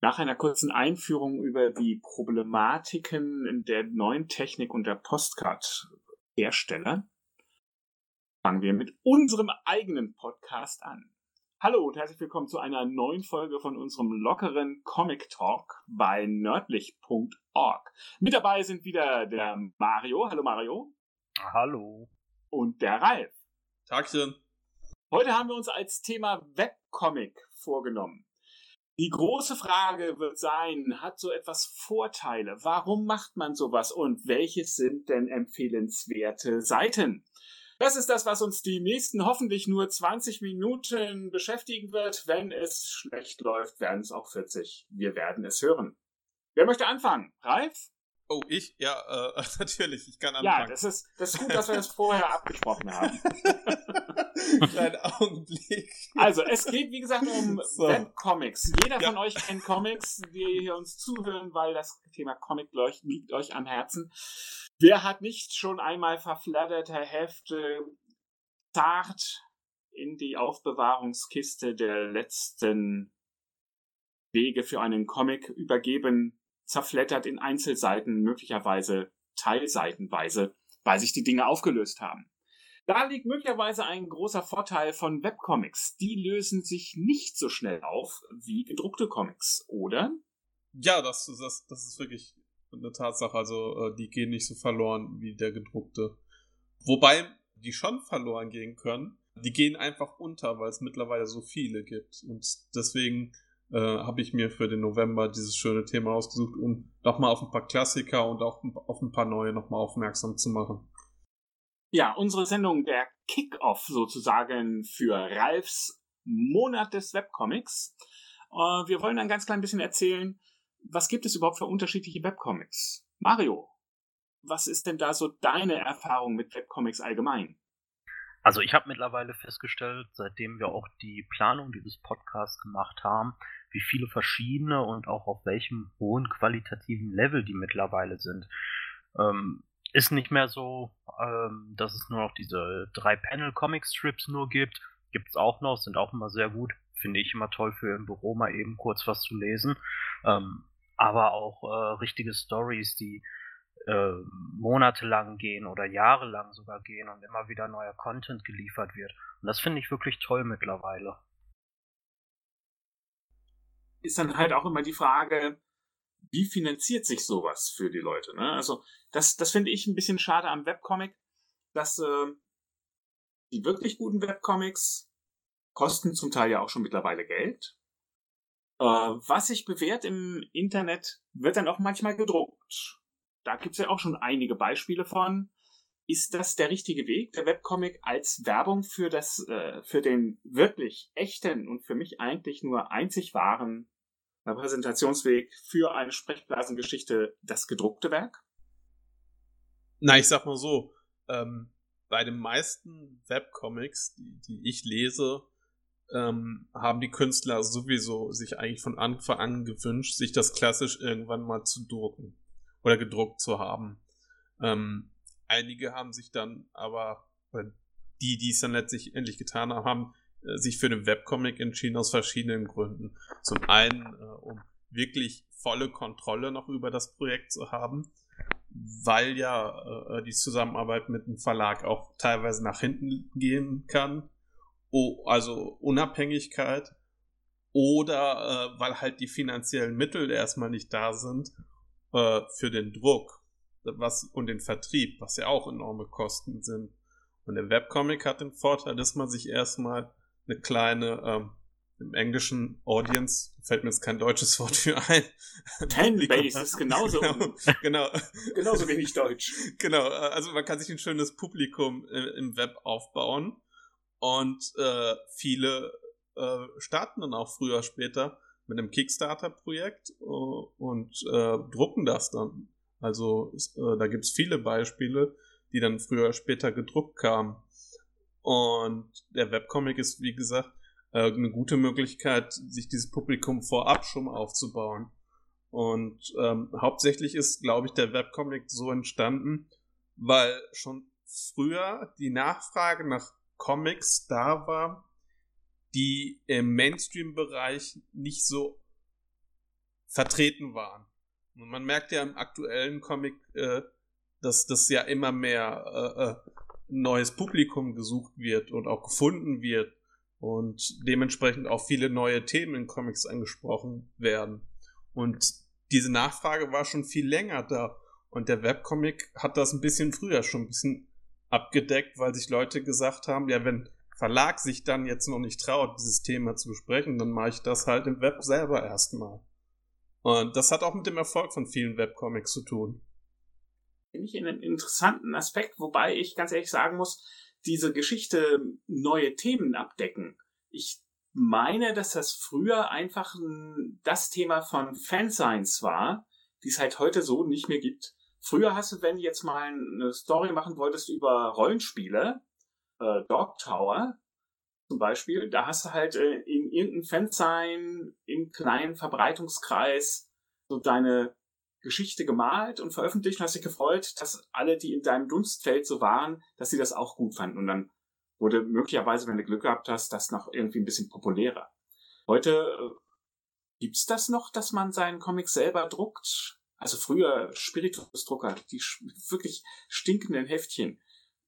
Nach einer kurzen Einführung über die Problematiken der neuen Technik und der Postcard-Hersteller fangen wir mit unserem eigenen Podcast an. Hallo und herzlich willkommen zu einer neuen Folge von unserem lockeren Comic Talk bei nördlich.org. Mit dabei sind wieder der Mario. Hallo Mario. Hallo. Und der Ralf. Tagchen. Heute haben wir uns als Thema Webcomic vorgenommen. Die große Frage wird sein, hat so etwas Vorteile? Warum macht man sowas? Und welches sind denn empfehlenswerte Seiten? Das ist das, was uns die nächsten hoffentlich nur 20 Minuten beschäftigen wird. Wenn es schlecht läuft, werden es auch 40. Wir werden es hören. Wer möchte anfangen? Ralf? Oh, ich? Ja, äh, natürlich, ich kann anfangen. Ja, das ist, das ist gut, dass wir das vorher abgesprochen haben. Kleinen Augenblick. Also, es geht, wie gesagt, um so. Webcomics. Jeder ja. von euch kennt Comics, die hier uns zuhören, weil das Thema Comic liegt euch am Herzen. Wer hat nicht schon einmal verflatterte Hefte zart in die Aufbewahrungskiste der letzten Wege für einen Comic übergeben zerflettert in Einzelseiten, möglicherweise teilseitenweise, weil sich die Dinge aufgelöst haben. Da liegt möglicherweise ein großer Vorteil von Webcomics. Die lösen sich nicht so schnell auf wie gedruckte Comics, oder? Ja, das, das, das ist wirklich eine Tatsache. Also äh, die gehen nicht so verloren wie der gedruckte. Wobei die schon verloren gehen können. Die gehen einfach unter, weil es mittlerweile so viele gibt. Und deswegen äh, habe ich mir für den November dieses schöne Thema ausgesucht, um nochmal auf ein paar Klassiker und auch auf ein paar neue nochmal aufmerksam zu machen. Ja, unsere Sendung, der Kick-Off sozusagen für Ralfs Monat des Webcomics. Äh, wir wollen ein ganz klein bisschen erzählen, was gibt es überhaupt für unterschiedliche Webcomics? Mario, was ist denn da so deine Erfahrung mit Webcomics allgemein? Also ich habe mittlerweile festgestellt, seitdem wir auch die Planung dieses Podcasts gemacht haben, wie viele verschiedene und auch auf welchem hohen qualitativen Level die mittlerweile sind. Ähm, ist nicht mehr so, ähm, dass es nur noch diese drei Panel-Comic-Strips nur gibt. Gibt es auch noch, sind auch immer sehr gut. Finde ich immer toll für im Büro mal eben kurz was zu lesen. Ähm, aber auch äh, richtige Stories, die äh, monatelang gehen oder jahrelang sogar gehen und immer wieder neuer Content geliefert wird. Und das finde ich wirklich toll mittlerweile ist dann halt auch immer die Frage, wie finanziert sich sowas für die Leute? Ne? Also das, das finde ich ein bisschen schade am Webcomic, dass äh, die wirklich guten Webcomics kosten zum Teil ja auch schon mittlerweile Geld. Äh, was sich bewährt im Internet, wird dann auch manchmal gedruckt. Da gibt's ja auch schon einige Beispiele von. Ist das der richtige Weg, der Webcomic als Werbung für das, äh, für den wirklich echten und für mich eigentlich nur einzig wahren Präsentationsweg für eine Sprechblasengeschichte das gedruckte Werk? Na, ich sag mal so, ähm, bei den meisten Webcomics, die, die ich lese, ähm, haben die Künstler sowieso sich eigentlich von Anfang an gewünscht, sich das klassisch irgendwann mal zu drucken oder gedruckt zu haben. Ähm, einige haben sich dann aber, die, die es dann letztlich endlich getan haben, haben äh, sich für den Webcomic entschieden aus verschiedenen Gründen. Zum einen, wirklich volle Kontrolle noch über das Projekt zu haben, weil ja äh, die Zusammenarbeit mit dem Verlag auch teilweise nach hinten gehen kann. Oh, also Unabhängigkeit oder äh, weil halt die finanziellen Mittel erstmal nicht da sind äh, für den Druck was, und den Vertrieb, was ja auch enorme Kosten sind. Und der Webcomic hat den Vorteil, dass man sich erstmal eine kleine, ähm, im englischen Audience, fällt mir jetzt kein deutsches Wort für ein. Fanbase ist genauso, genau, genau. genauso wenig deutsch. Genau, äh, also man kann sich ein schönes Publikum im Web aufbauen und äh, viele äh, starten dann auch früher später mit einem Kickstarter-Projekt äh, und äh, drucken das dann. Also äh, da gibt's viele Beispiele, die dann früher später gedruckt kamen. Und der Webcomic ist, wie gesagt, äh, eine gute Möglichkeit, sich dieses Publikum vorab schon mal aufzubauen. Und ähm, hauptsächlich ist, glaube ich, der Webcomic so entstanden, weil schon früher die Nachfrage nach Comics da war, die im Mainstream-Bereich nicht so vertreten waren. Und man merkt ja im aktuellen Comic, äh, dass das ja immer mehr äh, äh, neues Publikum gesucht wird und auch gefunden wird und dementsprechend auch viele neue Themen in Comics angesprochen werden. Und diese Nachfrage war schon viel länger da. Und der Webcomic hat das ein bisschen früher schon ein bisschen abgedeckt, weil sich Leute gesagt haben, ja, wenn Verlag sich dann jetzt noch nicht traut, dieses Thema zu besprechen, dann mache ich das halt im Web selber erstmal. Und das hat auch mit dem Erfolg von vielen Webcomics zu tun. Finde ich einen interessanten Aspekt, wobei ich ganz ehrlich sagen muss, diese Geschichte neue Themen abdecken. Ich meine, dass das früher einfach das Thema von Fanscience war, die es halt heute so nicht mehr gibt. Früher hast du, wenn du jetzt mal eine Story machen wolltest über Rollenspiele, äh, Dog Tower zum Beispiel, da hast du halt äh, in irgendeinem Fansign im kleinen Verbreitungskreis so deine Geschichte gemalt und veröffentlicht und hast dich gefreut, dass alle, die in deinem Dunstfeld so waren, dass sie das auch gut fanden. Und dann wurde möglicherweise, wenn du Glück gehabt hast, das noch irgendwie ein bisschen populärer. Heute äh, gibt's das noch, dass man seinen Comic selber druckt? Also früher Spiritus-Drucker, die wirklich stinkenden Heftchen.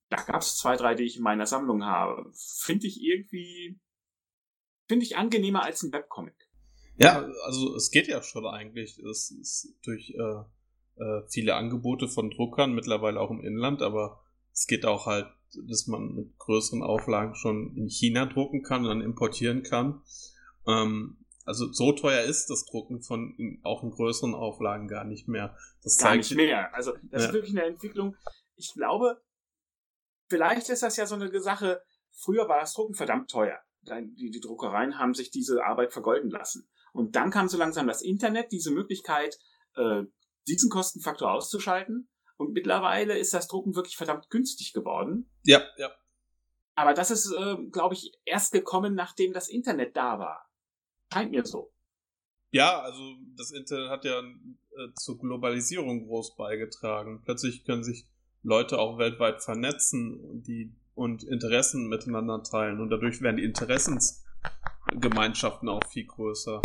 Da gab's zwei, drei, die ich in meiner Sammlung habe. Finde ich irgendwie, finde ich angenehmer als ein Webcomic. Ja, also es geht ja schon eigentlich. Es ist durch äh, äh, viele Angebote von Druckern, mittlerweile auch im Inland, aber es geht auch halt, dass man mit größeren Auflagen schon in China drucken kann und dann importieren kann. Ähm, also so teuer ist das Drucken von in, auch in größeren Auflagen gar nicht mehr. Das gar nicht mehr. Also das ja. ist wirklich eine Entwicklung. Ich glaube, vielleicht ist das ja so eine Sache. Früher war das Drucken verdammt teuer. Die, die Druckereien haben sich diese Arbeit vergolden lassen. Und dann kam so langsam das Internet, diese Möglichkeit, äh, diesen Kostenfaktor auszuschalten. Und mittlerweile ist das Drucken wirklich verdammt günstig geworden. Ja, ja. Aber das ist, äh, glaube ich, erst gekommen, nachdem das Internet da war. Scheint mir so. Ja, also das Internet hat ja äh, zur Globalisierung groß beigetragen. Plötzlich können sich Leute auch weltweit vernetzen und die und Interessen miteinander teilen und dadurch werden die Interessensgemeinschaften auch viel größer.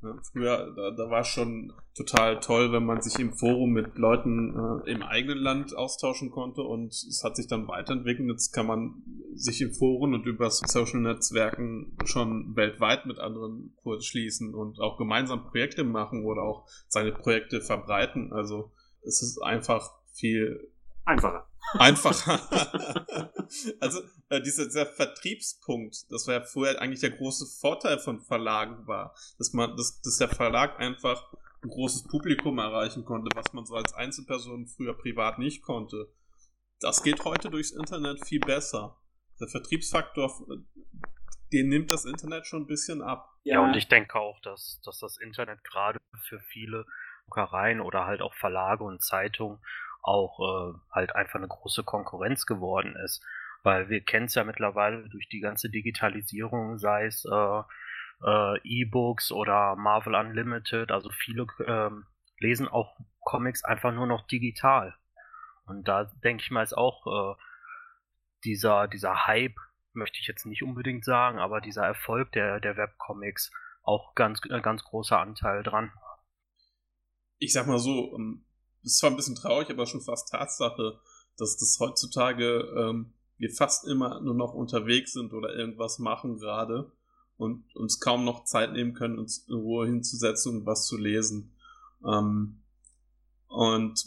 Früher, da, da war schon total toll, wenn man sich im Forum mit Leuten äh, im eigenen Land austauschen konnte und es hat sich dann weiterentwickelt. Jetzt kann man sich im Foren und über Social Netzwerken schon weltweit mit anderen kurz schließen und auch gemeinsam Projekte machen oder auch seine Projekte verbreiten. Also es ist einfach viel einfacher. Einfacher. also äh, dieser, dieser Vertriebspunkt, das war ja vorher eigentlich der große Vorteil von Verlagen war, dass man, dass, dass der Verlag einfach ein großes Publikum erreichen konnte, was man so als Einzelperson früher privat nicht konnte. Das geht heute durchs Internet viel besser. Der Vertriebsfaktor, den nimmt das Internet schon ein bisschen ab. Ja, ja und ich denke auch, dass, dass das Internet gerade für viele Druckereien oder halt auch Verlage und Zeitungen auch äh, halt einfach eine große Konkurrenz geworden ist. Weil wir kennen es ja mittlerweile durch die ganze Digitalisierung, sei es äh, äh, E-Books oder Marvel Unlimited, also viele ähm, lesen auch Comics einfach nur noch digital. Und da denke ich mal ist auch äh, dieser, dieser Hype, möchte ich jetzt nicht unbedingt sagen, aber dieser Erfolg der, der Webcomics auch ganz, äh, ganz großer Anteil dran. Ich sag mal so, ähm, ist zwar ein bisschen traurig, aber schon fast Tatsache, dass das heutzutage ähm, wir fast immer nur noch unterwegs sind oder irgendwas machen gerade und uns kaum noch Zeit nehmen können, uns in Ruhe hinzusetzen und was zu lesen. Ähm, und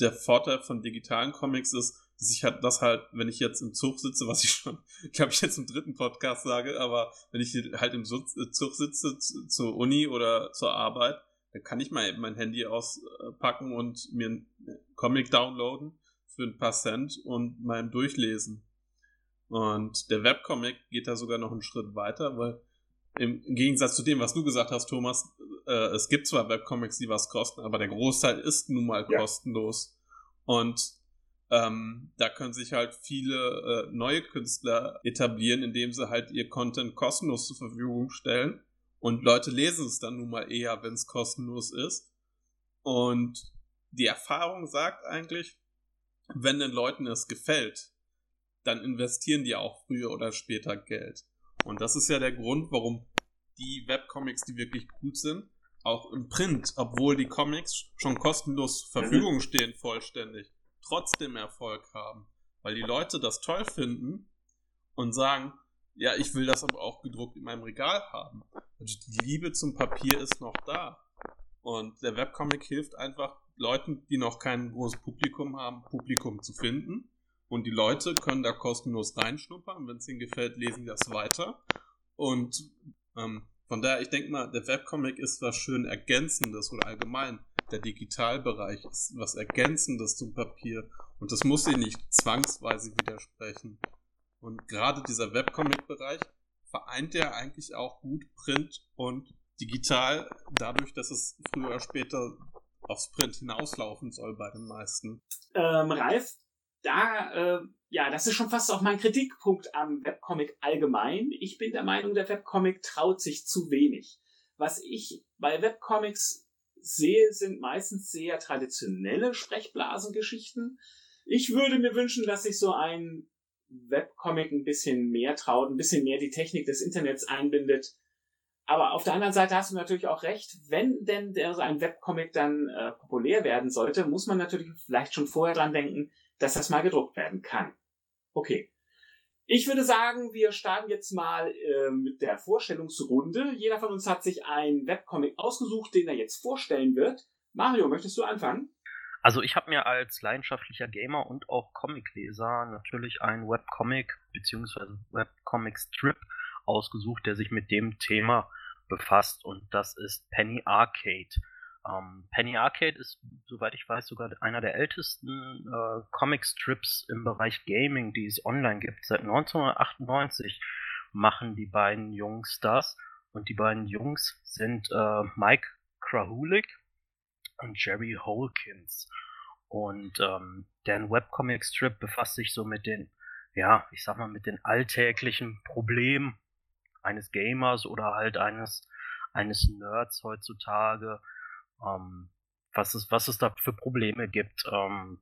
der Vorteil von digitalen Comics ist, dass ich halt das halt, wenn ich jetzt im Zug sitze, was ich schon, glaube ich, jetzt im dritten Podcast sage, aber wenn ich halt im Zug sitze zur Uni oder zur Arbeit, dann kann ich mal mein Handy auspacken und mir einen Comic downloaden für ein paar Cent und mal durchlesen. Und der Webcomic geht da sogar noch einen Schritt weiter, weil im Gegensatz zu dem, was du gesagt hast, Thomas, äh, es gibt zwar Webcomics, die was kosten, aber der Großteil ist nun mal ja. kostenlos. Und ähm, da können sich halt viele äh, neue Künstler etablieren, indem sie halt ihr Content kostenlos zur Verfügung stellen und Leute lesen es dann nun mal eher, wenn es kostenlos ist. Und die Erfahrung sagt eigentlich, wenn den Leuten es gefällt, dann investieren die auch früher oder später Geld. Und das ist ja der Grund, warum die Webcomics, die wirklich gut sind, auch im Print, obwohl die Comics schon kostenlos zur Verfügung stehen, vollständig, trotzdem Erfolg haben. Weil die Leute das toll finden und sagen, ja, ich will das aber auch gedruckt in meinem Regal haben. Also die Liebe zum Papier ist noch da. Und der Webcomic hilft einfach Leuten, die noch kein großes Publikum haben, Publikum zu finden. Und die Leute können da kostenlos reinschnuppern. Wenn es ihnen gefällt, lesen die das weiter. Und ähm, von daher, ich denke mal, der Webcomic ist was schön Ergänzendes oder allgemein der Digitalbereich ist was Ergänzendes zum Papier. Und das muss sie nicht zwangsweise widersprechen. Und gerade dieser Webcomic-Bereich vereint ja eigentlich auch gut Print und digital, dadurch, dass es früher oder später aufs Print hinauslaufen soll bei den meisten. Ähm, Ralf, da, äh, ja, das ist schon fast auch mein Kritikpunkt am Webcomic allgemein. Ich bin der Meinung, der Webcomic traut sich zu wenig. Was ich bei Webcomics sehe, sind meistens sehr traditionelle Sprechblasengeschichten. Ich würde mir wünschen, dass sich so ein Webcomic ein bisschen mehr traut, ein bisschen mehr die Technik des Internets einbindet. Aber auf der anderen Seite hast du natürlich auch recht, wenn denn so ein Webcomic dann äh, populär werden sollte, muss man natürlich vielleicht schon vorher dran denken, dass das mal gedruckt werden kann. Okay. Ich würde sagen, wir starten jetzt mal äh, mit der Vorstellungsrunde. Jeder von uns hat sich einen Webcomic ausgesucht, den er jetzt vorstellen wird. Mario, möchtest du anfangen? Also ich habe mir als leidenschaftlicher Gamer und auch Comicleser natürlich einen Webcomic bzw. Webcomic-Strip ausgesucht, der sich mit dem Thema befasst und das ist Penny Arcade. Ähm, Penny Arcade ist, soweit ich weiß, sogar einer der ältesten äh, Comic-Strips im Bereich Gaming, die es online gibt. Seit 1998 machen die beiden Jungs das und die beiden Jungs sind äh, Mike Krahulik und Jerry Holkins. Und ähm, deren Webcomic-Strip befasst sich so mit den, ja, ich sag mal, mit den alltäglichen Problemen eines Gamers oder halt eines, eines Nerds heutzutage. Ähm, was, es, was es da für Probleme gibt. Ähm,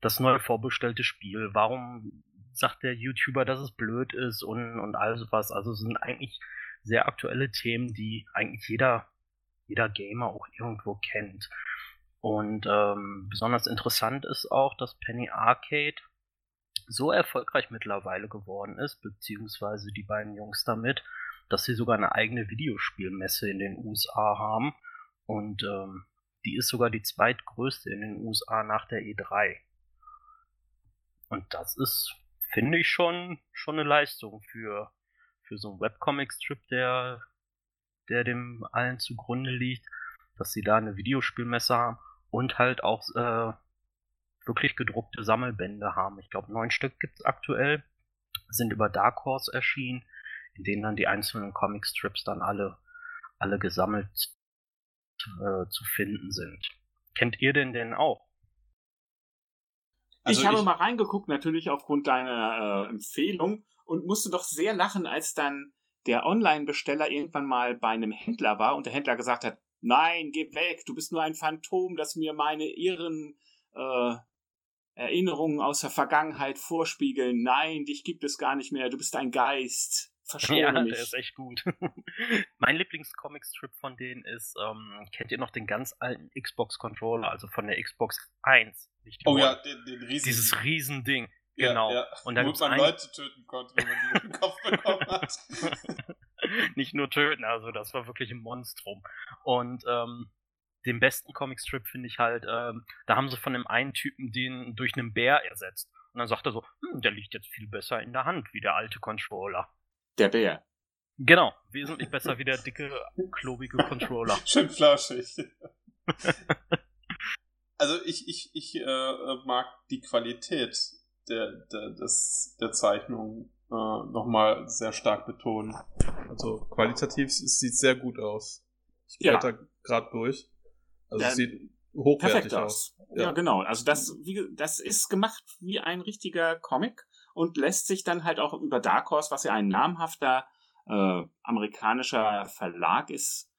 das neue vorbestellte Spiel, warum sagt der YouTuber, dass es blöd ist und, und all sowas. Also es sind eigentlich sehr aktuelle Themen, die eigentlich jeder jeder Gamer auch irgendwo kennt. Und ähm, besonders interessant ist auch, dass Penny Arcade so erfolgreich mittlerweile geworden ist, beziehungsweise die beiden Jungs damit, dass sie sogar eine eigene Videospielmesse in den USA haben. Und ähm, die ist sogar die zweitgrößte in den USA nach der E3. Und das ist, finde ich, schon, schon eine Leistung für, für so einen Webcomic-Strip, der der dem allen zugrunde liegt, dass sie da eine Videospielmesse haben und halt auch äh, wirklich gedruckte Sammelbände haben. Ich glaube, neun Stück gibt es aktuell, sind über Dark Horse erschienen, in denen dann die einzelnen Comic-Strips dann alle, alle gesammelt äh, zu finden sind. Kennt ihr denn denn auch? Also ich habe ich... mal reingeguckt, natürlich aufgrund deiner äh, Empfehlung und musste doch sehr lachen, als dann der Online-Besteller irgendwann mal bei einem Händler war und der Händler gesagt hat, nein, geh weg, du bist nur ein Phantom, das mir meine irren äh, Erinnerungen aus der Vergangenheit vorspiegeln. Nein, dich gibt es gar nicht mehr, du bist ein Geist. Verschone ja, mich. der ist echt gut. mein Lieblingscomic-Strip von denen ist, ähm, kennt ihr noch den ganz alten Xbox-Controller, also von der Xbox 1? oh ja, den, den riesigen. Dieses Riesending. Genau. Ja, Und dann Womit man Leute töten konnte, wenn man die in den Kopf bekommen hat. Nicht nur töten, also das war wirklich ein Monstrum. Und ähm, den besten Comicstrip finde ich halt, ähm, da haben sie von dem einen Typen den durch einen Bär ersetzt. Und dann sagt er so, hm, der liegt jetzt viel besser in der Hand wie der alte Controller. Der Bär. Genau, wesentlich besser wie der dicke, klobige Controller. Schön flauschig. also ich, ich, ich äh, mag die Qualität der, der, des, der Zeichnung äh, nochmal sehr stark betonen. Also qualitativ es sieht sehr gut aus. Ich blätter ja. gerade durch. Also es sieht hochwertig aus. aus. Ja. ja. genau. Also das, wie, das ist gemacht wie ein richtiger Comic und lässt sich dann halt auch über Dark Horse, was ja ein namhafter äh, amerikanischer Verlag ist,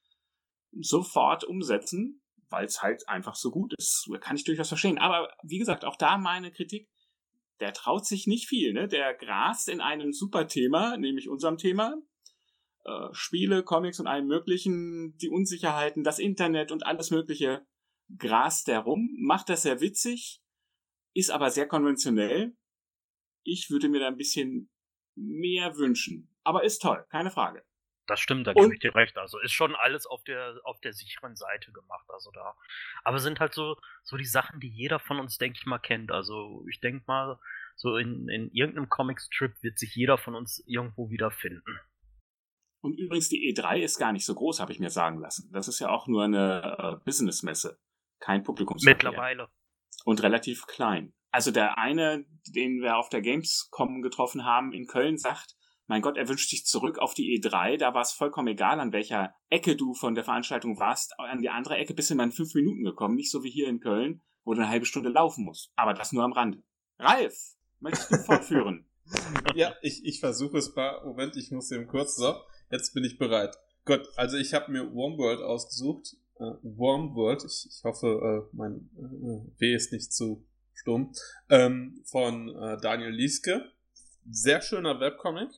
sofort umsetzen, weil es halt einfach so gut ist. Kann ich durchaus verstehen. Aber wie gesagt, auch da meine Kritik der traut sich nicht viel, ne? Der grast in einem super Thema, nämlich unserem Thema, äh, Spiele, Comics und allem möglichen, die Unsicherheiten, das Internet und alles mögliche grast herum, macht das sehr witzig, ist aber sehr konventionell. Ich würde mir da ein bisschen mehr wünschen. Aber ist toll, keine Frage. Das stimmt, da gebe ich dir recht. Also ist schon alles auf der, auf der sicheren Seite gemacht. Also da. Aber sind halt so, so die Sachen, die jeder von uns, denke ich mal, kennt. Also ich denke mal, so in, in irgendeinem Comic-Strip wird sich jeder von uns irgendwo wiederfinden. Und übrigens, die E3 ist gar nicht so groß, habe ich mir sagen lassen. Das ist ja auch nur eine äh, Businessmesse, kein Publikumsverkehr. Mittlerweile. Und relativ klein. Also der eine, den wir auf der Gamescom getroffen haben in Köln, sagt, mein Gott, er wünscht sich zurück auf die E3. Da war es vollkommen egal, an welcher Ecke du von der Veranstaltung warst. An die andere Ecke bist du in fünf Minuten gekommen, nicht so wie hier in Köln, wo du eine halbe Stunde laufen musst. Aber das nur am Rande. Ralf, möchtest du fortführen? ja, ich, ich versuche es mal. Moment, ich muss eben kurz. So, jetzt bin ich bereit. Gott, also ich habe mir Wormworld ausgesucht. Äh, Wormworld, ich, ich hoffe, äh, mein äh, W ist nicht zu stumm. Ähm, von äh, Daniel Lieske. Sehr schöner Webcomic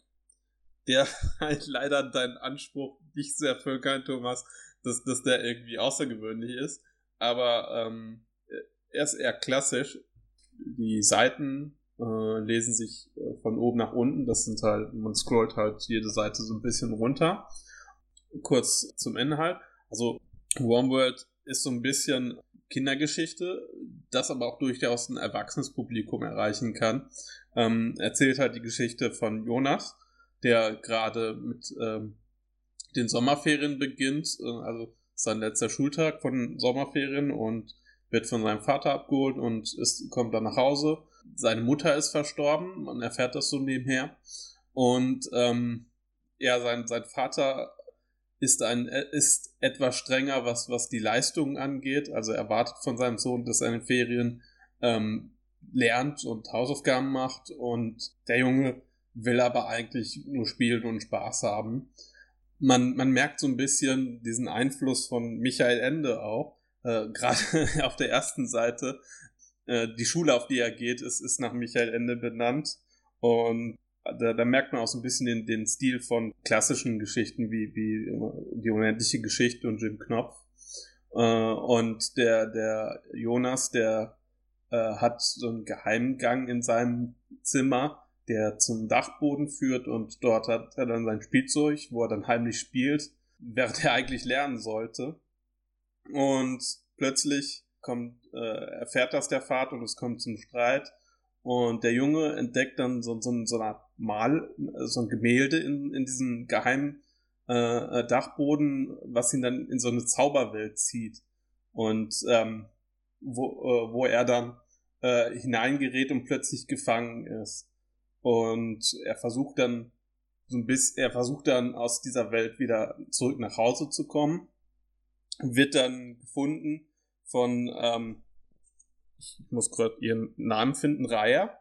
der halt leider deinen Anspruch nicht so erfüllen kann, Thomas, dass, dass der irgendwie außergewöhnlich ist. Aber ähm, er ist eher klassisch. Die Seiten äh, lesen sich äh, von oben nach unten. Das sind halt, man scrollt halt jede Seite so ein bisschen runter. Kurz zum Inhalt. Also Wormworld ist so ein bisschen Kindergeschichte, das aber auch durchaus ein erwachsenes Publikum erreichen kann. Ähm, erzählt halt die Geschichte von Jonas, der gerade mit ähm, den Sommerferien beginnt, äh, also sein letzter Schultag von Sommerferien und wird von seinem Vater abgeholt und ist, kommt dann nach Hause. Seine Mutter ist verstorben, man erfährt das so nebenher. Und ähm, ja, sein, sein Vater ist ein ist etwas strenger, was, was die Leistungen angeht. Also er erwartet von seinem Sohn, dass er in den Ferien ähm, lernt und Hausaufgaben macht. Und der Junge will aber eigentlich nur spielen und Spaß haben. Man, man merkt so ein bisschen diesen Einfluss von Michael Ende auch. Äh, Gerade auf der ersten Seite. Äh, die Schule, auf die er geht, ist, ist nach Michael Ende benannt. Und da, da merkt man auch so ein bisschen den, den Stil von klassischen Geschichten wie, wie die unendliche Geschichte und Jim Knopf. Äh, und der, der Jonas, der äh, hat so einen Geheimgang in seinem Zimmer der zum Dachboden führt und dort hat er dann sein Spielzeug, wo er dann heimlich spielt, während er eigentlich lernen sollte. Und plötzlich kommt, äh, erfährt das der Vater und es kommt zum Streit. Und der Junge entdeckt dann so, so, so eine Mal, so ein Gemälde in, in diesem geheimen äh, Dachboden, was ihn dann in so eine Zauberwelt zieht. Und ähm, wo, äh, wo er dann äh, hineingerät und plötzlich gefangen ist. Und er versucht dann so ein bisschen, er versucht dann aus dieser Welt wieder zurück nach Hause zu kommen. Wird dann gefunden von, ähm, ich muss gerade ihren Namen finden, Raya.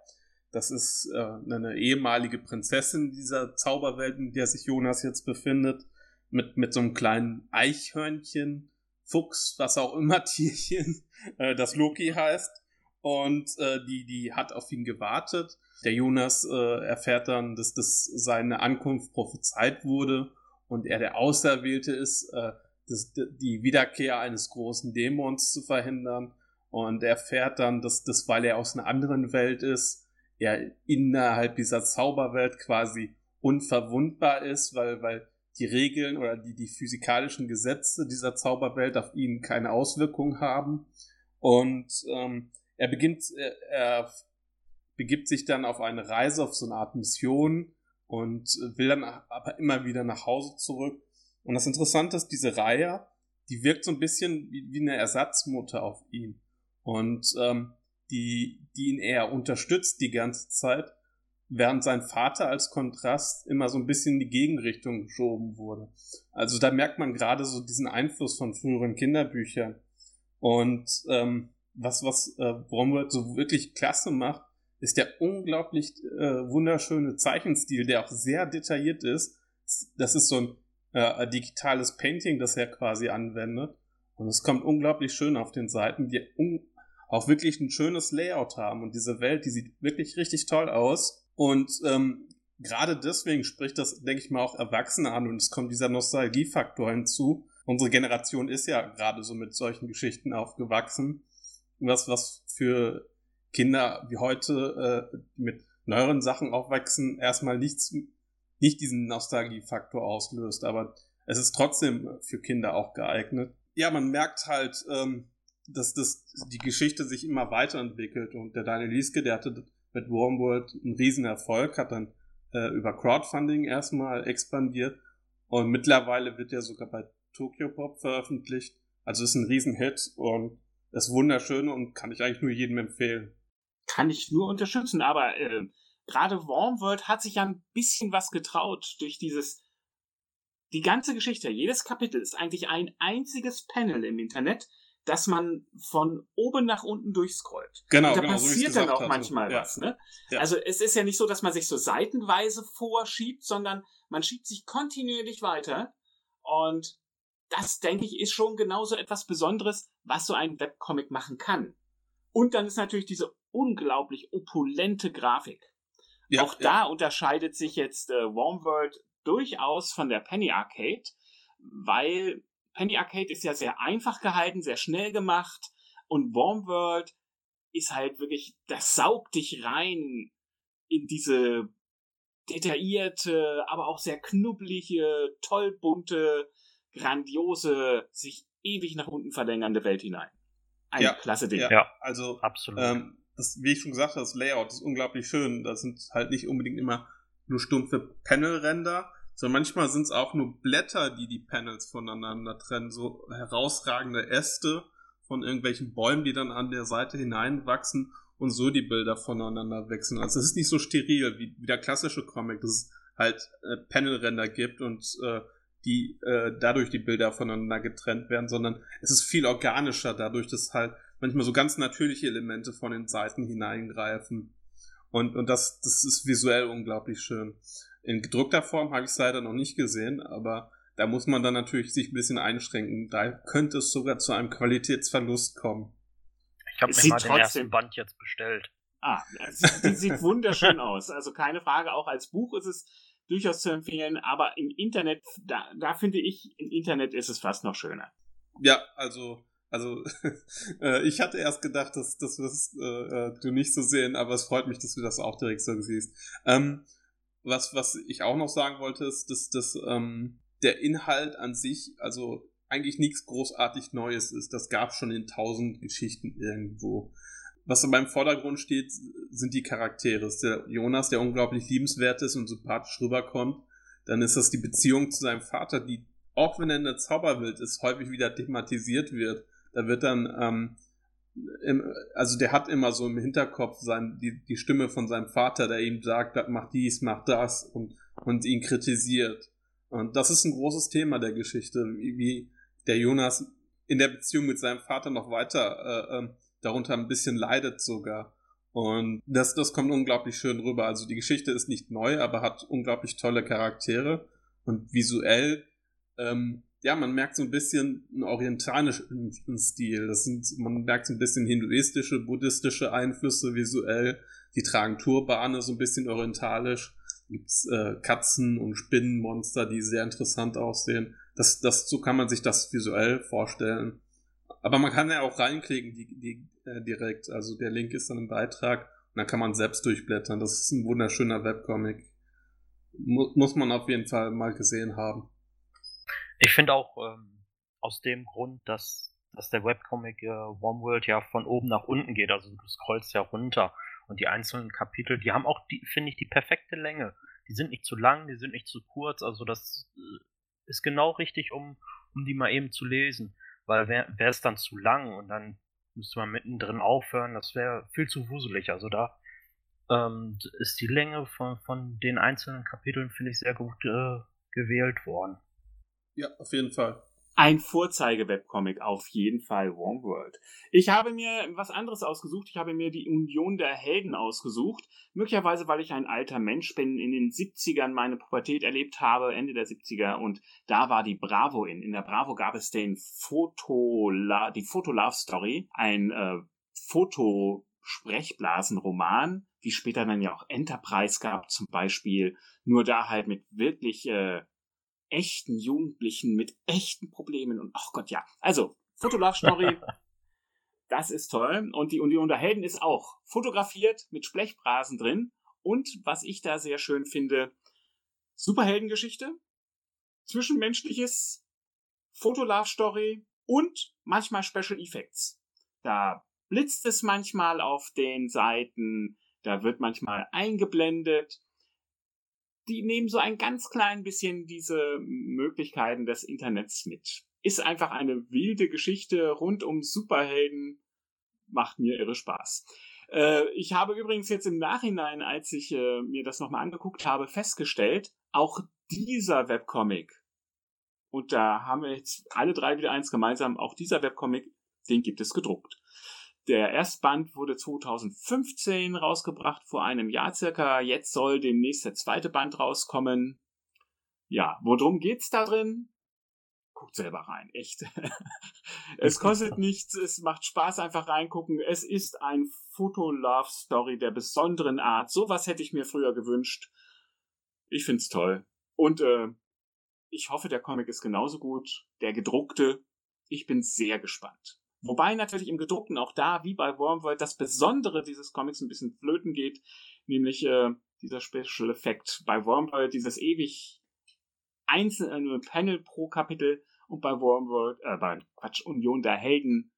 Das ist äh, eine ehemalige Prinzessin dieser Zauberwelt, in der sich Jonas jetzt befindet. Mit, mit so einem kleinen Eichhörnchen, Fuchs, was auch immer Tierchen, äh, das Loki heißt. Und äh, die, die hat auf ihn gewartet der Jonas äh, erfährt dann, dass das seine Ankunft prophezeit wurde und er der Auserwählte ist, äh, das, die Wiederkehr eines großen Dämons zu verhindern. Und er erfährt dann, dass das, weil er aus einer anderen Welt ist, er innerhalb dieser Zauberwelt quasi unverwundbar ist, weil, weil die Regeln oder die, die physikalischen Gesetze dieser Zauberwelt auf ihn keine Auswirkung haben. Und ähm, er beginnt, er, er begibt sich dann auf eine Reise, auf so eine Art Mission und will dann aber immer wieder nach Hause zurück. Und das Interessante ist, diese Reihe, die wirkt so ein bisschen wie, wie eine Ersatzmutter auf ihn. Und ähm, die, die ihn eher unterstützt die ganze Zeit, während sein Vater als Kontrast immer so ein bisschen in die Gegenrichtung geschoben wurde. Also da merkt man gerade so diesen Einfluss von früheren Kinderbüchern. Und ähm, was, was äh, Bromwood so wirklich klasse macht, ist der unglaublich äh, wunderschöne Zeichenstil, der auch sehr detailliert ist. Das ist so ein äh, digitales Painting, das er quasi anwendet. Und es kommt unglaublich schön auf den Seiten, die auch wirklich ein schönes Layout haben. Und diese Welt, die sieht wirklich richtig toll aus. Und ähm, gerade deswegen spricht das, denke ich mal, auch Erwachsene an und es kommt dieser Nostalgiefaktor hinzu. Unsere Generation ist ja gerade so mit solchen Geschichten aufgewachsen. Was, was für Kinder wie heute äh, mit neueren Sachen aufwachsen, erstmal nichts, nicht diesen Nostalgiefaktor auslöst, aber es ist trotzdem für Kinder auch geeignet. Ja, man merkt halt, ähm, dass das, die Geschichte sich immer weiterentwickelt und der Daniel Lieske, der hatte mit Wormworld einen riesen Erfolg, hat dann äh, über Crowdfunding erstmal expandiert und mittlerweile wird er sogar bei Tokyo Pop veröffentlicht. Also ist ein Riesenhit und ist wunderschön und kann ich eigentlich nur jedem empfehlen. Kann ich nur unterstützen, aber äh, gerade Wormworld hat sich ja ein bisschen was getraut durch dieses die ganze Geschichte, jedes Kapitel ist eigentlich ein einziges Panel im Internet, dass man von oben nach unten durchscrollt. Genau, und da genau, passiert so dann auch hatte. manchmal ja. was. Ne? Ja. Also es ist ja nicht so, dass man sich so seitenweise vorschiebt, sondern man schiebt sich kontinuierlich weiter. Und das, denke ich, ist schon genauso etwas Besonderes, was so ein Webcomic machen kann. Und dann ist natürlich diese unglaublich opulente Grafik. Ja, auch da unterscheidet sich jetzt äh, Wormworld durchaus von der Penny Arcade, weil Penny Arcade ist ja sehr einfach gehalten, sehr schnell gemacht und Wormworld ist halt wirklich, das saugt dich rein in diese detaillierte, aber auch sehr knubbelige, toll bunte, grandiose, sich ewig nach unten verlängernde Welt hinein. Ein Ja, klasse Ding. Ja, Ja. also Absolut. ähm, das, wie ich schon gesagt habe, das Layout ist unglaublich schön. Das sind halt nicht unbedingt immer nur stumpfe Panelränder, sondern manchmal sind es auch nur Blätter, die die Panels voneinander trennen, so herausragende Äste von irgendwelchen Bäumen, die dann an der Seite hineinwachsen und so die Bilder voneinander wechseln. Also es ist nicht so steril wie, wie der klassische Comic, dass es halt äh, Panelränder gibt und äh, die äh, dadurch die Bilder voneinander getrennt werden, sondern es ist viel organischer, dadurch, dass halt manchmal so ganz natürliche Elemente von den Seiten hineingreifen. Und, und das, das ist visuell unglaublich schön. In gedruckter Form habe ich es leider noch nicht gesehen, aber da muss man dann natürlich sich ein bisschen einschränken. Da könnte es sogar zu einem Qualitätsverlust kommen. ich habe es mir sieht mal den trotzdem- ersten Band jetzt bestellt. Ah, die sieht wunderschön aus. Also keine Frage, auch als Buch ist es durchaus zu empfehlen, aber im Internet, da, da finde ich, im Internet ist es fast noch schöner. Ja, also, also äh, ich hatte erst gedacht, dass, dass wirst äh, äh, du nicht so sehen, aber es freut mich, dass du das auch direkt so siehst. Ähm, was, was ich auch noch sagen wollte, ist, dass, dass ähm, der Inhalt an sich, also eigentlich nichts großartig Neues ist. Das gab schon in tausend Geschichten irgendwo. Was aber im Vordergrund steht, sind die Charaktere. Ist der Jonas, der unglaublich liebenswert ist und sympathisch rüberkommt. Dann ist das die Beziehung zu seinem Vater, die, auch wenn er eine Zauberwelt ist, häufig wieder thematisiert wird. Da wird dann, ähm, im, also der hat immer so im Hinterkopf sein, die, die Stimme von seinem Vater, der ihm sagt, mach dies, mach das und, und ihn kritisiert. Und das ist ein großes Thema der Geschichte, wie, wie der Jonas in der Beziehung mit seinem Vater noch weiter äh, ähm, darunter ein bisschen leidet sogar. Und das, das kommt unglaublich schön rüber. Also die Geschichte ist nicht neu, aber hat unglaublich tolle Charaktere und visuell, ähm, ja, man merkt so ein bisschen einen orientalischen Stil. Das sind, man merkt so ein bisschen hinduistische, buddhistische Einflüsse visuell. Die tragen Turbane so ein bisschen orientalisch. Gibt's äh, Katzen und Spinnenmonster, die sehr interessant aussehen. Das, das, so kann man sich das visuell vorstellen. Aber man kann ja auch reinklicken die, die, äh, direkt. Also der Link ist dann im Beitrag und dann kann man selbst durchblättern. Das ist ein wunderschöner Webcomic. Mu muss man auf jeden Fall mal gesehen haben. Ich finde auch ähm, aus dem Grund, dass, dass der Webcomic äh, Wormworld ja von oben nach unten geht, also du scrollst ja runter und die einzelnen Kapitel, die haben auch, finde ich, die perfekte Länge. Die sind nicht zu lang, die sind nicht zu kurz, also das äh, ist genau richtig, um, um die mal eben zu lesen. Weil wäre es dann zu lang und dann müsste man mittendrin aufhören, das wäre viel zu wuselig. Also da ähm, ist die Länge von, von den einzelnen Kapiteln, finde ich, sehr gut äh, gewählt worden. Ja, auf jeden Fall. Ein Vorzeige-Webcomic auf jeden Fall Wormworld. Ich habe mir was anderes ausgesucht. Ich habe mir die Union der Helden ausgesucht. Möglicherweise, weil ich ein alter Mensch bin, in den 70ern meine Pubertät erlebt habe, Ende der 70er, und da war die Bravo in. In der Bravo gab es den Foto, die Foto-Love-Story, ein äh, Foto- Sprechblasenroman die später dann ja auch Enterprise gab zum Beispiel, nur da halt mit wirklich äh, echten Jugendlichen, mit echten Problemen und ach Gott, ja. Also, Fotolove Story, das ist toll. Und die, und die Unterhelden ist auch fotografiert mit Sprechbrasen drin. Und was ich da sehr schön finde, Superheldengeschichte, zwischenmenschliches, Fotolove Story und manchmal Special Effects. Da blitzt es manchmal auf den Seiten, da wird manchmal eingeblendet. Die nehmen so ein ganz klein bisschen diese Möglichkeiten des Internets mit. Ist einfach eine wilde Geschichte rund um Superhelden. Macht mir irre Spaß. Äh, ich habe übrigens jetzt im Nachhinein, als ich äh, mir das nochmal angeguckt habe, festgestellt, auch dieser Webcomic, und da haben wir jetzt alle drei wieder eins gemeinsam, auch dieser Webcomic, den gibt es gedruckt. Der Erstband wurde 2015 rausgebracht, vor einem Jahr circa. Jetzt soll demnächst der zweite Band rauskommen. Ja, worum geht's da drin? Guckt selber rein, echt. es kostet nichts, es macht Spaß einfach reingucken. Es ist ein Foto-Love-Story der besonderen Art. Sowas hätte ich mir früher gewünscht. Ich find's toll. Und äh, ich hoffe, der Comic ist genauso gut. Der gedruckte. Ich bin sehr gespannt. Wobei natürlich im gedruckten auch da, wie bei Wormwood, das Besondere dieses Comics ein bisschen flöten geht, nämlich äh, dieser Special Effekt. Bei Wormwood dieses ewig einzelne Panel pro Kapitel und bei Wormwood, äh, bei Quatsch, Union der Helden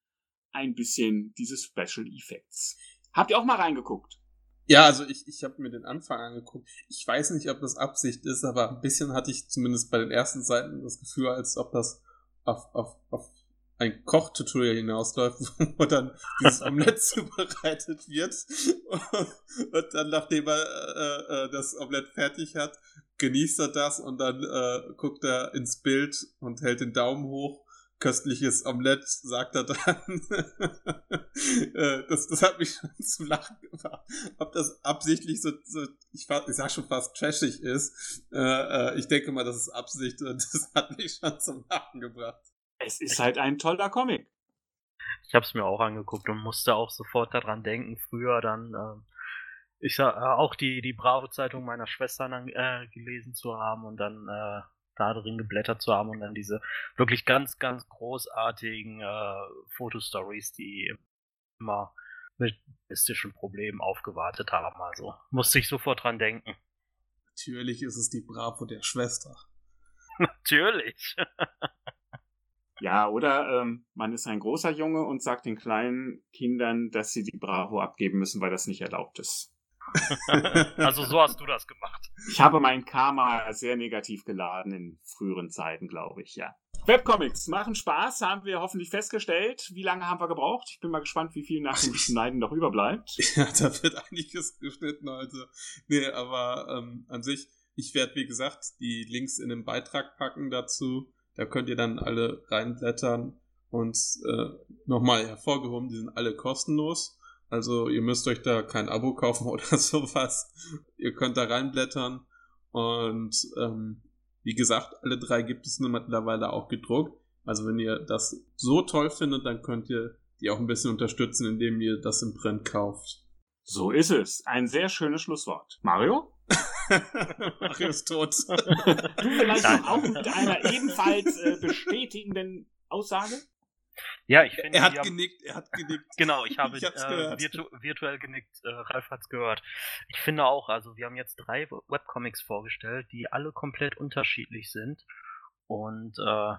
ein bisschen diese Special Effects. Habt ihr auch mal reingeguckt? Ja, also ich, ich habe mir den Anfang angeguckt. Ich weiß nicht, ob das Absicht ist, aber ein bisschen hatte ich zumindest bei den ersten Seiten das Gefühl, als ob das auf, auf, auf ein Kochtutorial hinausläuft, wo dann dieses Omelett zubereitet wird. Und dann, nachdem er äh, äh, das Omelett fertig hat, genießt er das und dann äh, guckt er ins Bild und hält den Daumen hoch. Köstliches Omelett, sagt er dann. äh, das, das hat mich schon zum Lachen gebracht. Ob das absichtlich so, so ich, ich sag schon fast trashig ist. Äh, äh, ich denke mal, das ist Absicht und das hat mich schon zum Lachen gebracht. Es ist halt ein toller Comic. Ich habe es mir auch angeguckt und musste auch sofort daran denken, früher dann, äh, ich sag, äh, auch die, die Bravo-Zeitung meiner Schwestern äh, gelesen zu haben und dann äh, da drin geblättert zu haben und dann diese wirklich ganz, ganz großartigen äh, Fotostories, die immer mit mystischen Problemen aufgewartet haben. Also musste ich sofort dran denken. Natürlich ist es die Bravo der Schwester. Natürlich. Ja, oder ähm, man ist ein großer Junge und sagt den kleinen Kindern, dass sie die Bravo abgeben müssen, weil das nicht erlaubt ist. also so hast du das gemacht. Ich habe mein Karma sehr negativ geladen in früheren Zeiten, glaube ich, ja. Webcomics machen Spaß, haben wir hoffentlich festgestellt. Wie lange haben wir gebraucht? Ich bin mal gespannt, wie viel nach dem Schneiden noch überbleibt. Ja, da wird einiges geschnitten heute. Nee, aber ähm, an sich, ich werde, wie gesagt, die Links in den Beitrag packen dazu. Da könnt ihr dann alle reinblättern und äh, nochmal hervorgehoben, die sind alle kostenlos. Also ihr müsst euch da kein Abo kaufen oder sowas. Ihr könnt da reinblättern und ähm, wie gesagt, alle drei gibt es mittlerweile auch gedruckt. Also wenn ihr das so toll findet, dann könnt ihr die auch ein bisschen unterstützen, indem ihr das im Print kauft. So ist es. Ein sehr schönes Schlusswort. Mario? Mario ist tot. du vielleicht auch mit einer ebenfalls äh, bestätigenden Aussage? Ja, ich finde. Er hat genickt, er hat genickt. Genau, ich habe ich äh, virtu virtuell genickt. Äh, Ralf hat's gehört. Ich finde auch, also wir haben jetzt drei Webcomics vorgestellt, die alle komplett unterschiedlich sind. Und äh,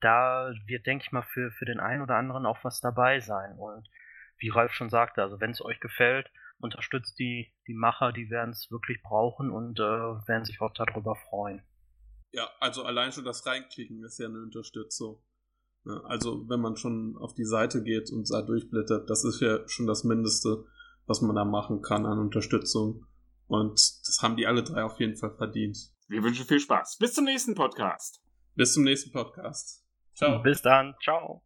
da wird, denke ich mal, für, für den einen oder anderen auch was dabei sein. Und wie Ralf schon sagte, also wenn es euch gefällt, unterstützt die, die Macher, die werden es wirklich brauchen und äh, werden sich auch darüber freuen. Ja, also allein schon das Reinklicken ist ja eine Unterstützung. Also wenn man schon auf die Seite geht und da durchblättert, das ist ja schon das Mindeste, was man da machen kann an Unterstützung. Und das haben die alle drei auf jeden Fall verdient. Wir wünschen viel Spaß. Bis zum nächsten Podcast. Bis zum nächsten Podcast. Ciao. Bis dann. Ciao.